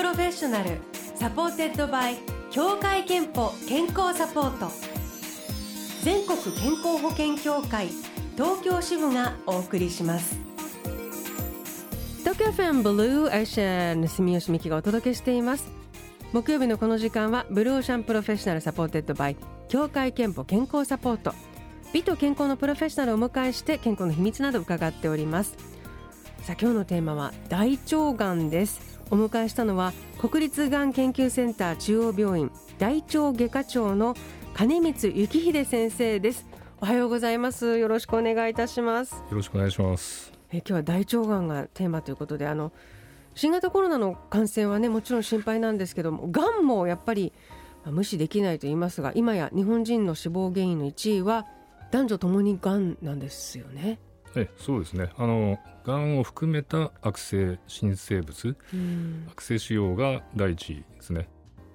Professional Supported by 協会けんぽ健康サポート。全国健康保険協会東京支部がお送りします。東京 FM Blue Ocean 住吉美紀がお届けしています。木曜日のこの時間は Blue Ocean Professional Supported by 協会けんぽ健康サポート。美と健康のプロフェッショナルをお迎えして健康の秘密など伺っております。さあ今日のテーマは大腸がんです。お迎えしたのは国立がん研究センター中央病院大腸外科長の金光幸秀先生です。おはようございます。よろしくお願いいたします。よろしくお願いします。え今日は大腸がんがテーマということであの新型コロナの感染はねもちろん心配なんですけどもがんもやっぱり無視できないと言いますが今や日本人の死亡原因の1位は男女ともにがんなんですよね。えそうですね。あのがんを含めた悪性新生物、悪性腫瘍が第一ですね。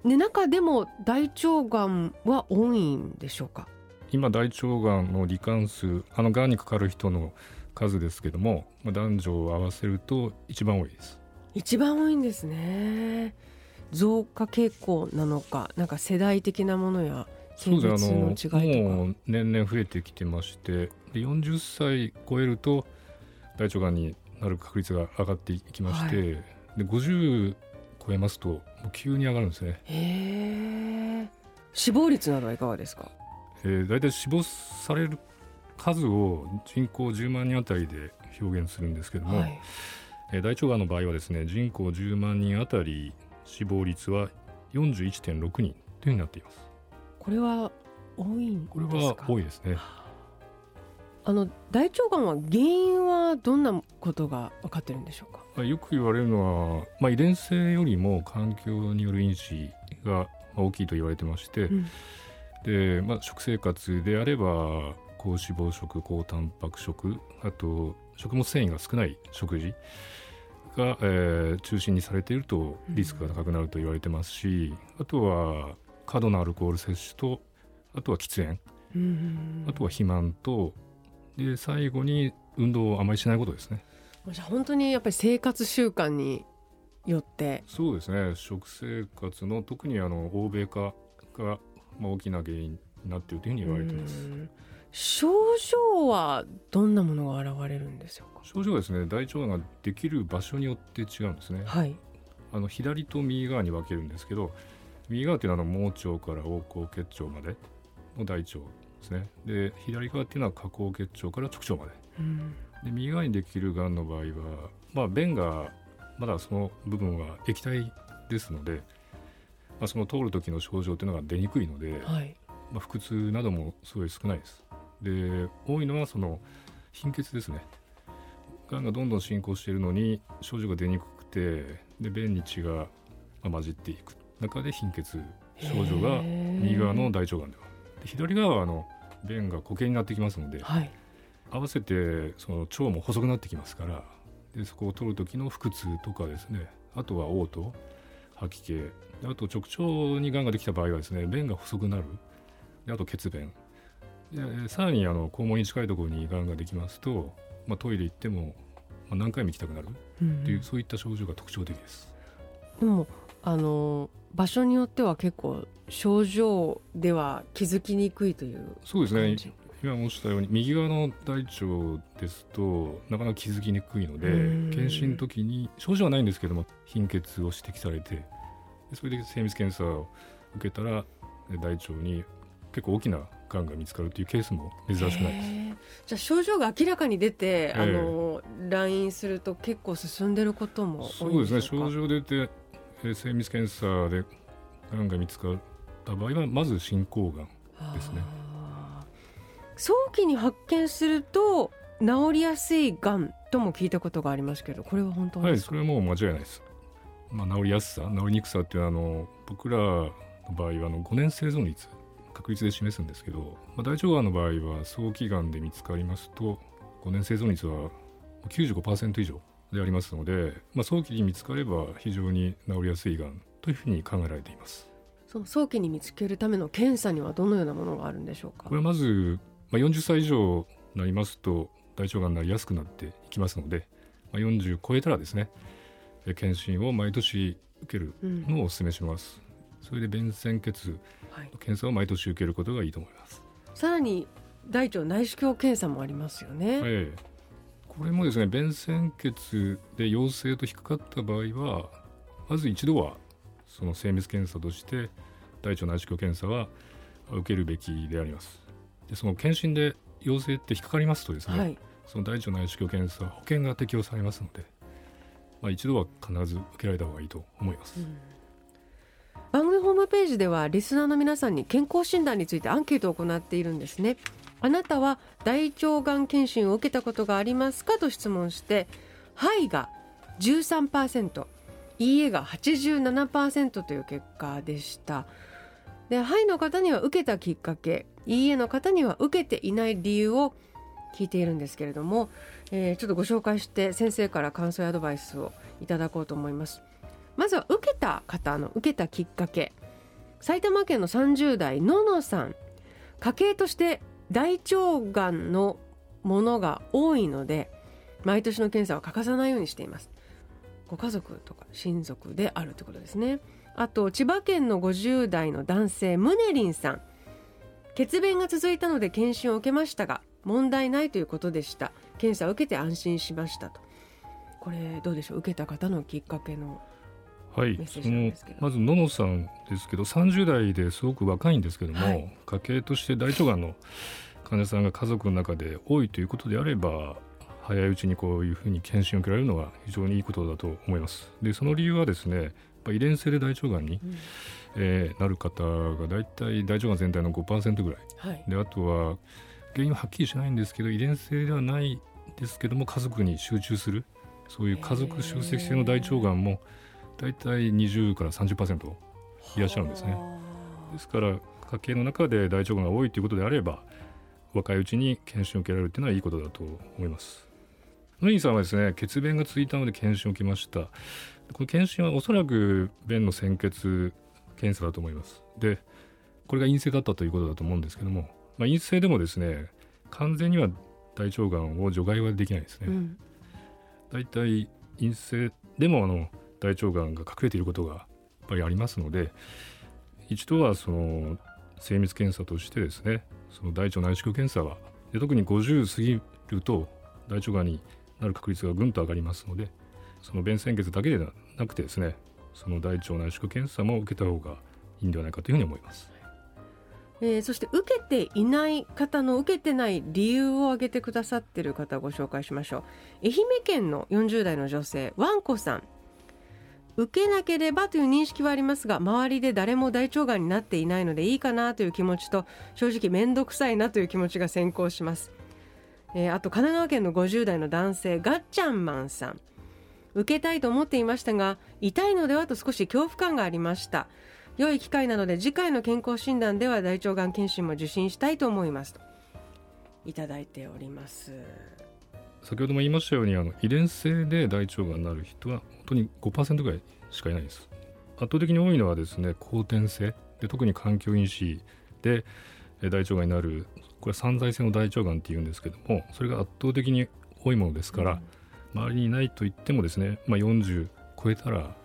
で中でも大腸がんは多いんでしょうか？今大腸がんの罹患数あのがんにかかる人の数ですけども男女を合わせると一番多いです。一番多いんですね。増加傾向なのかなんか世代的なものや性別の違いとかもう年々増えてきてましてで40歳超えると大腸がんになる確率が上がっていきまして、はい、で50超えますともう急に上がるんですね。へえ。死亡率などはいかがですか、えー、大体死亡される数を人口10万人あたりで表現するんですけども、はい。え大腸がんの場合はですね人口10万人あたり死亡率は41.6人というふうになっていますこれは多いんこれは多いですね。あの大腸がんは原因はどんなことが分かってるんでしょうか？よく言われるのは、まあ、遺伝性よりも環境による因子が大きいと言われてまして、うん、でまあ、食生活であれば高脂肪食高タンパク食あと食物繊維が少ない食事が、えー、中心にされているとリスクが高くなると言われてますし、うん、あとは過度なアルコール摂取とあとは喫煙、うん、あとは肥満とで最後に運動をあまりしないことですね。じゃあ本当にやっぱり生活習慣によって。そうですね。食生活の特にあの欧米化が、まあ、大きな原因になっているというふうに言われています。症状はどんなものが現れるんでしょうか？症状はですね大腸がんができる場所によって違うんですね、はい、あの左と右側に分けるんですけど右側っていうのは盲腸から横行結腸までの大腸ですね。で左側っていうのは下行結腸から直腸まで。うん、で右側にできるがんの場合は、まあ、便がまだその部分は液体ですので、まあ、その通る時の症状っていうのが出にくいので、はい、まあ、腹痛などもすごい少ないです。で多いのはその貧血ですね。がんがどんどん進行しているのに症状が出にくくてで便に血が混じっていく中で貧血症状が右側の大腸がんではで左側はあの便が固形になってきますので、はい、合わせてその腸も細くなってきますからでそこを取る時の腹痛とかですねあとは嘔吐吐き気あと直腸にがんができた場合はですね便が細くなるであと血便。でさらにあの肛門に近いところにがんができますと、まあ、トイレ行っても、まあ、何回も行きたくなるっていう、うん、そういった症状が特徴的です。でもあの場所によっては結構症状では気づきにくいというそうですね。今申したように右側の大腸ですとなかなか気づきにくいので検診の時に症状はないんですけども貧血を指摘されてそれで精密検査を受けたら大腸に結構大きながんが見つかるというケースも珍しくないです。じゃあ症状が明らかに出て、あの来院すると結構進んでることもそうですね。症状出て精密検査でがんが見つかった場合はまず進行がんですね。早期に発見すると治りやすいがんとも聞いたことがありますけどこれは本当はいそれはもう間違いないです。まあ、治りやすさ治りにくさっていうのはあの僕らの場合はあの5年生存率確率で示すんですけど、まあ、大腸がんの場合は早期がんで見つかりますと5年生存率は95%以上でありますので、まあ、早期に見つかれば非常に治りやすいがんというふうに考えられています。その早期に見つけるための検査にはどのようなものがあるんでしょうか？これはまず、まあ、40歳以上になりますと大腸がんになりやすくなっていきますので、まあ、40超えたらですね検診を毎年受けるのをお勧めします、うん、それで便潜血検査を毎年受けることがいいと思います、はい、さらに大腸内視鏡検査もありますよね、はい、これもですね便潜血で陽性と引っかかった場合はまず一度はその精密検査として大腸内視鏡検査は受けるべきであります。でその検診で陽性って引っかかりますとですね、はい、その大腸内視鏡検査保険が適用されますので、まあ、一度は必ず受けられた方がいいと思います、うん、番組ホームページではリスナーの皆さんに健康診断についてアンケートを行っているんですねあなたは大腸がん検診を受けたことがありますかと質問して「はい」が13%「いいえ」が87%という結果でした。で「はい」の方には受けたきっかけ「いいえ」の方には受けていない理由を聞いているんですけれども、えー、ちょっとご紹介して先生から感想やアドバイスをいただこうと思います。まずは受けた方の受けたきっかけ。埼玉県の30代ののさん家計として大腸がんのものが多いので毎年の検査は欠かさないようにしています。ご家族とか親族であるということですね。あと千葉県の50代の男性ムネリンさん。血便が続いたので検診を受けましたが問題ないということでした。検査を受けて安心しましたと。これどうでしょう？受けた方のきっかけの。はい。そのまずののさんですけど30代ですごく若いんですけども、はい、家系として大腸がんの患者さんが家族の中で多いということであれば早いうちにこういうふうに検診を受けられるのは非常にいいことだと思います。でその理由はですね遺伝性で大腸がんに、うん、えー、なる方が大体大腸がん全体の5%ぐらい、はい、であとは原因ははっきりしないんですけど遺伝性ではないですけども家族に集中する。そういう家族集積性の大腸がんも大体20から30%いらっしゃるんですね。ですから家計の中で大腸がんが多いということであれば若いうちに検診を受けられるというのはいいことだと思います。ノインさんはですね血便がついたので検診を受けました。この検診はおそらく便の鮮血検査だと思います。でこれが陰性だったということだと思うんですけども、まあ、陰性でもですね完全には大腸がんを除外はできないですね、うん、だいたい陰性でもあの大腸がんが隠れていることがやっぱりありますので一度はその精密検査としてですねその大腸内視鏡検査はで特に50過ぎると大腸がんになる確率がぐんと上がりますのでその便潜血だけではなくてですねその大腸内視鏡検査も受けた方がいいんではないかというふうに思います。えー、そして受けていない方の受けてない理由を挙げてくださっている方ご紹介しましょう愛媛県の40代の女性ワンコさん受けなければという認識はありますが周りで誰も大腸がんになっていないのでいいかなという気持ちと正直面倒くさいなという気持ちが先行します、えー、あと神奈川県の50代の男性ガッチャンマンさん。受けたいと思っていましたが痛いのではと少し恐怖感がありました。良い機会なので次回の健康診断では大腸がん検診も受診したいと思います。と。いただいております。先ほども言いましたようにあの遺伝性で大腸がんになる人は本当に5%ぐらいしかいないです。圧倒的に多いのはですね後天性。で特に環境因子で大腸がんになるこれは散在性の大腸がんっていうんですけどもそれが圧倒的に多いものですから、うん、周りにいないと言ってもですね、まあ、40超えたら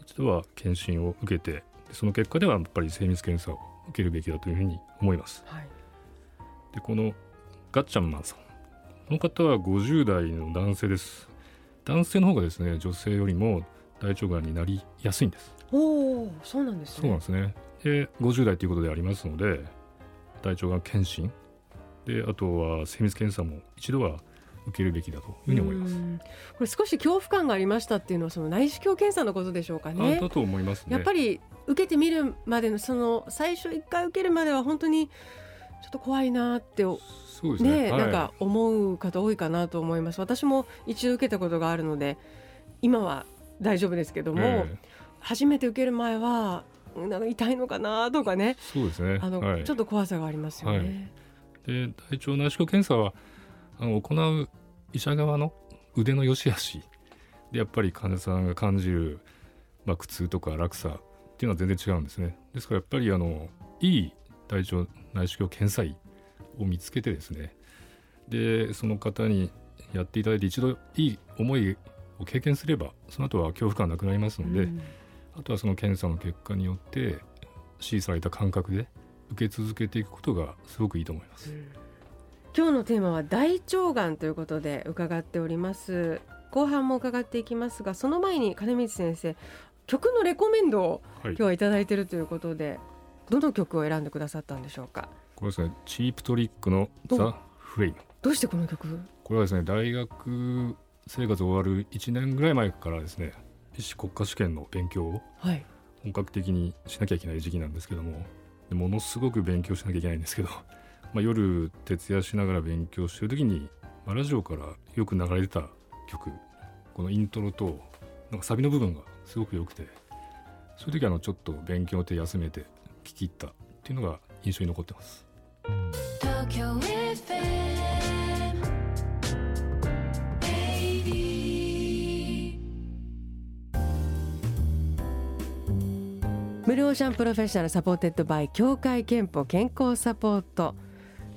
一度は検診を受けてその結果ではやっぱり精密検査を受けるべきだというふうに思います。はい、でこのガッチャンマンさんこの方は50代の男性です。男性の方がですね女性よりも大腸がんになりやすいんです。おおそうなんですね。そうなんですね。で50代ということでありますので大腸がん検診。であとは精密検査も一度は受けるべきだというふうに思います。これ少し恐怖感がありましたっていうのはその内視鏡検査のことでしょうかね。だと思います、ね、やっぱり受けてみるまでのその最初1回受けるまでは本当にちょっと怖いなってそうですね、ねはい、なんか思う方多いかなと思います。私も一度受けたことがあるので今は大丈夫ですけども、えー、初めて受ける前はなんか痛いのかなとかね。そうですね。あの、はい、ちょっと怖さがありますよね。はい、で大腸内視鏡検査はあの行う医者側の腕の良し悪し。でやっぱり患者さんが感じる、まあ、苦痛とか落差っていうのは全然違うんですね。ですからやっぱりあのいい大腸内視鏡検査医を見つけてですねでその方にやっていただいて一度いい思いを経験すればその後は恐怖感なくなりますので、うん、あとはその検査の結果によって指示された感覚で受け続けていくことがすごくいいと思います。うん、今日のテーマは大腸がんということで伺っております。後半も伺っていきますがその前に金光先生曲のレコメンドを今日は頂いているということで、はい、どの曲を選んでくださったんでしょうか？これですねチープトリックのザ・フレイ。ムどうしてこの曲？これはですね大学生活終わる1年ぐらい前からですね医師国家試験の勉強を本格的にしなきゃいけない時期なんですけども、ものすごく勉強しなきゃいけないんですけど、まあ、夜徹夜しながら勉強してる時に、まあ、ラジオからよく流れてた曲。このイントロとなんかサビの部分がすごく良くてそういう時あのちょっと勉強で休めて聴き入ったっていうのが印象に残ってます。Blue Ocean Professional Supported by 協会けんぽ健康サポート。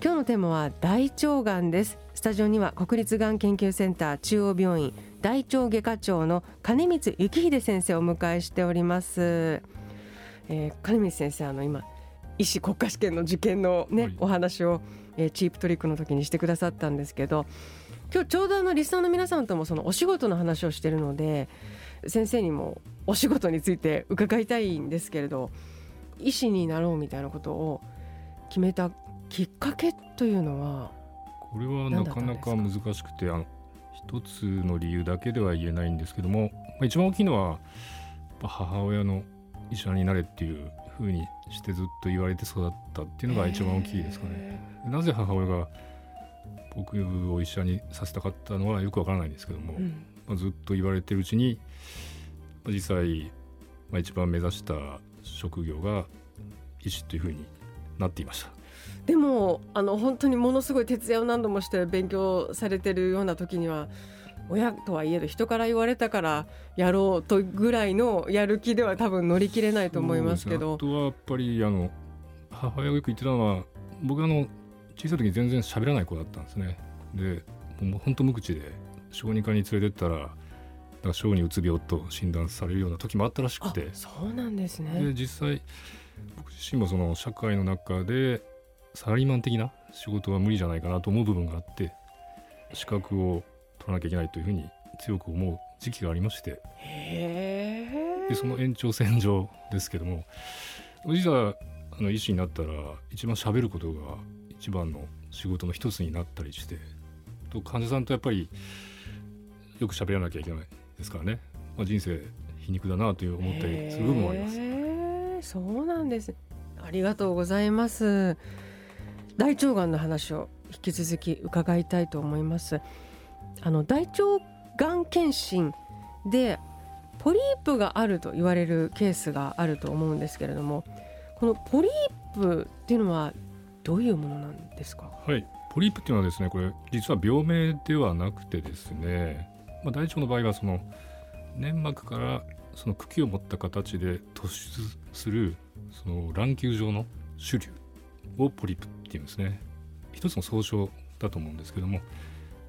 今日のテーマは大腸がんです。スタジオには国立がん研究センター中央病院大腸外科長の金光幸秀先生をお迎えしております、えー、金光先生あの今医師国家試験の受験のね、はい、お話を、えー、チープトリックの時にしてくださったんですけど今日ちょうどあのリスナーの皆さんともそのお仕事の話をしてるので先生にもお仕事について伺いたいんですけれど医師になろうみたいなことを決めたきっかけというのはこれはなかなか難しくてあの一つの理由だけでは言えないんですけども、まあ、一番大きいのは母親の医者になれっていうふうにしてずっと言われて育ったっていうのが一番大きいですかね。なぜ母親が僕を医者にさせたかったのはよくわからないんですけども、うん、まあ、ずっと言われてるうちに、まあ、実際、まあ、一番目指した職業が医師というふうになっていました。でもあの本当にものすごい徹夜を何度もして勉強されてるような時には親とはいえど人から言われたからやろうとぐらいのやる気では多分乗り切れないと思いますけど。あとはやっぱりあの母親がよく言ってたのは僕あの小さい時に全然喋らない子だったんですね。でもう本当無口で小児科に連れてったら小児うつ病と診断されるような時もあったらしくてそうなんですねで実際僕自身もその社会の中でサラリーマン的な仕事は無理じゃないかなと思う部分があって資格を取らなきゃいけないというふうに強く思う時期がありましてでその延長線上ですけども実はあの医師になったら一番喋ることが一番の仕事の一つになったりしてと患者さんとやっぱりよく喋らなきゃいけないですからね、まあ、人生皮肉だなという思ったりする部分もあります。そうなんです。ありがとうございます。大腸がんの話を引き続き伺いたいと思いますあの大腸がん検診でポリープがあると言われるケースがあると思うんですけれどもこのポリープっていうのはどういうものなんですか？はい。ポリープっていうのはですねこれ実は病名ではなくてですね、まあ、大腸の場合はその粘膜からその茎を持った形で突出するその卵球状の種瘤をポリープっていうんですね。一つの総称だと思うんですけども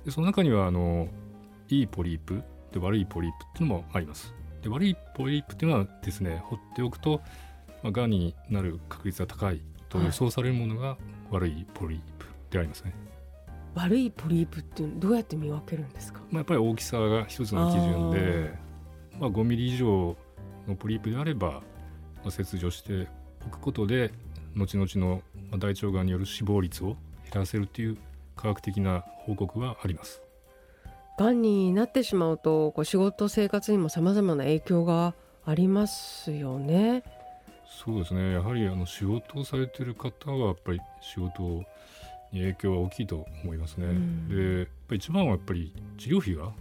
でその中にはあのいいポリープで悪いポリープっていうのもあります。で悪いポリープっていうのはですね放っておくと、まあ、がんになる確率が高いと予想されるものが悪いポリープでありますね、悪いポリープってどうやって見分けるんですか、まあ、やっぱり大きさが一つの基準でまあ、5ミリ以上のポリープであれば、まあ、切除しておくことで後々の大腸がんによる死亡率を減らせるという科学的な報告はあります。がんになってしまうとこう仕事生活にもさまざまな影響がありますよね。そうですねやはりあの仕事をされている方はやっぱり仕事に影響は大きいと思いますね。うん、でやっぱ一番はやっぱり治療費が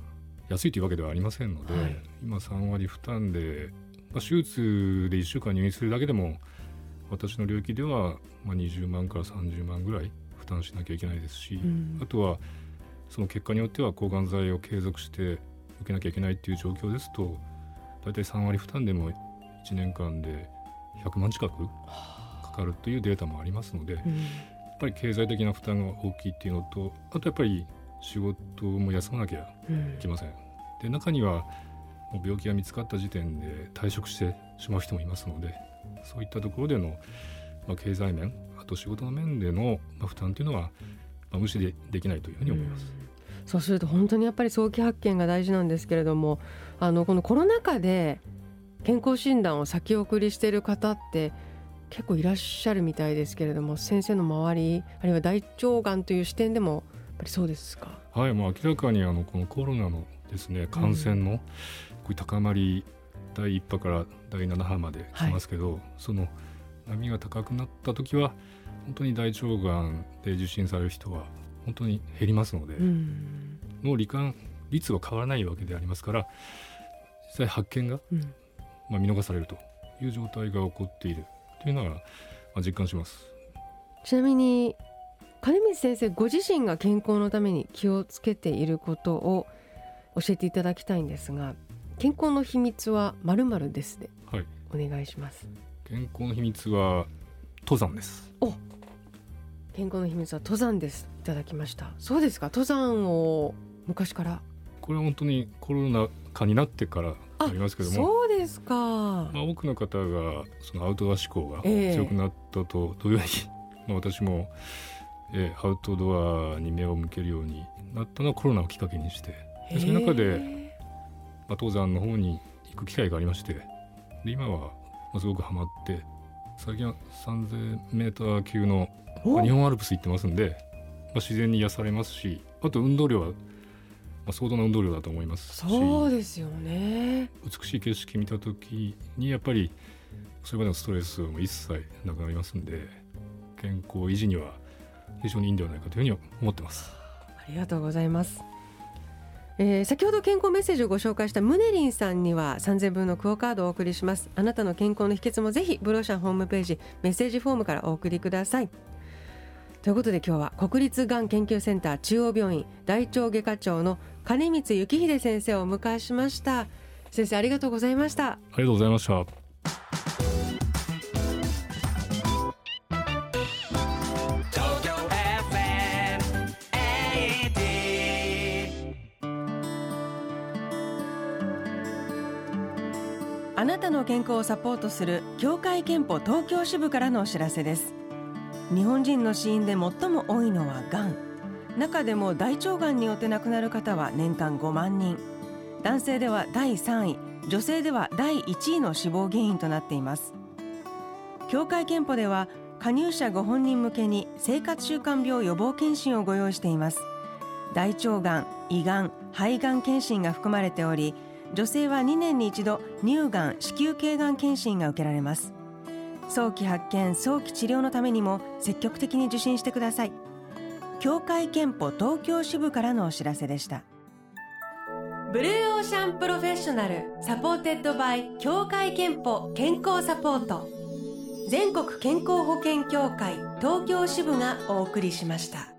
安いというわけではありませんので、はい、今3割負担で、まあ、手術で1週間入院するだけでも私の領域では、まあ、20万から30万ぐらい負担しなきゃいけないですし、うん、あとはその結果によっては抗がん剤を継続して受けなきゃいけないっていう状況ですと大体3割負担でも1年間で100万近くかかるというデータもありますので、うん、やっぱり経済的な負担が大きいっていうのとあとやっぱり仕事も休まなきゃいけません。うん、で中にはもう病気が見つかった時点で退職してしまう人もいますのでそういったところでの、まあ、経済面あと仕事の面での、まあ、負担というのは、まあ、無視でできないというふうに思います。うそうすると本当にやっぱり早期発見が大事なんですけれどもあのこのコロナ禍で健康診断を先送りしている方って結構いらっしゃるみたいですけれども先生の周りあるいは大腸がんという視点でもやっぱりそうですか？はいもう明らかにあのこのコロナのですね感染のこういう高まり、うん、第1波から第7波まで来ますけど、はい、その波が高くなった時は本当に大腸がんで受診される人は本当に減りますので、うん、もう罹患率は変わらないわけでありますから実際発見が、うん、まあ、見逃されるという状態が起こっているというのは、まあ、実感します。ちなみに金光先生ご自身が健康のために気をつけていることを教えていただきたいんですが健康の秘密はまるですで、はい、お願いします健康の秘密は登山です。お健康の秘密は登山です。いただきました。そうですか。登山を昔から？これは本当にコロナ禍になってからありますけども。そうですか、まあ、多くの方がそのアウトドア志向が強くなったと同様に、まあ、私も、えー、アウトドアに目を向けるようになったのはコロナをきっかけにして。でその中で、まあ、登山の方に行く機会がありまして。で今は、まあ、すごくハマって最近は 3000m 級の、まあ、日本アルプス行ってますんで、まあ、自然に癒されますしあと運動量はまあ、相当な運動量だと思いますそうですよね。美しい景色見た時にやっぱりそれまでのストレスも一切なくなりますんで健康維持には非常にいいんではないかというふうに思ってます。ありがとうございますえー、先ほど健康メッセージをご紹介したムネリンさんには3000分のクオカードをお送りします。あなたの健康の秘訣もぜひブローシャンホームページメッセージフォームからお送りくださいということで今日は国立がん研究センター中央病院大腸外科長の金光幸秀先生をお迎えしました。先生ありがとうございました。ありがとうございました。あなたの健康をサポートする協会憲法東京支部からのお知らせです。日本人の死因で最も多いのはがん中でも大腸がんによって亡くなる方は年間5万人。男性では第3位。女性では第1位の死亡原因となっています。協会憲法では加入者ご本人向けに生活習慣病予防検診をご用意しています。大腸がん、胃がん、肺がん検診が含まれており女性は2年に一度乳がん、子宮頸がん検診が受けられます。早期発見早期治療のためにも積極的に受診してください。協会けんぽ東京支部からのお知らせでした。 Blue Ocean Professional Supported by 協会けんぽ健康サポート。全国健康保険協会東京支部がお送りしました。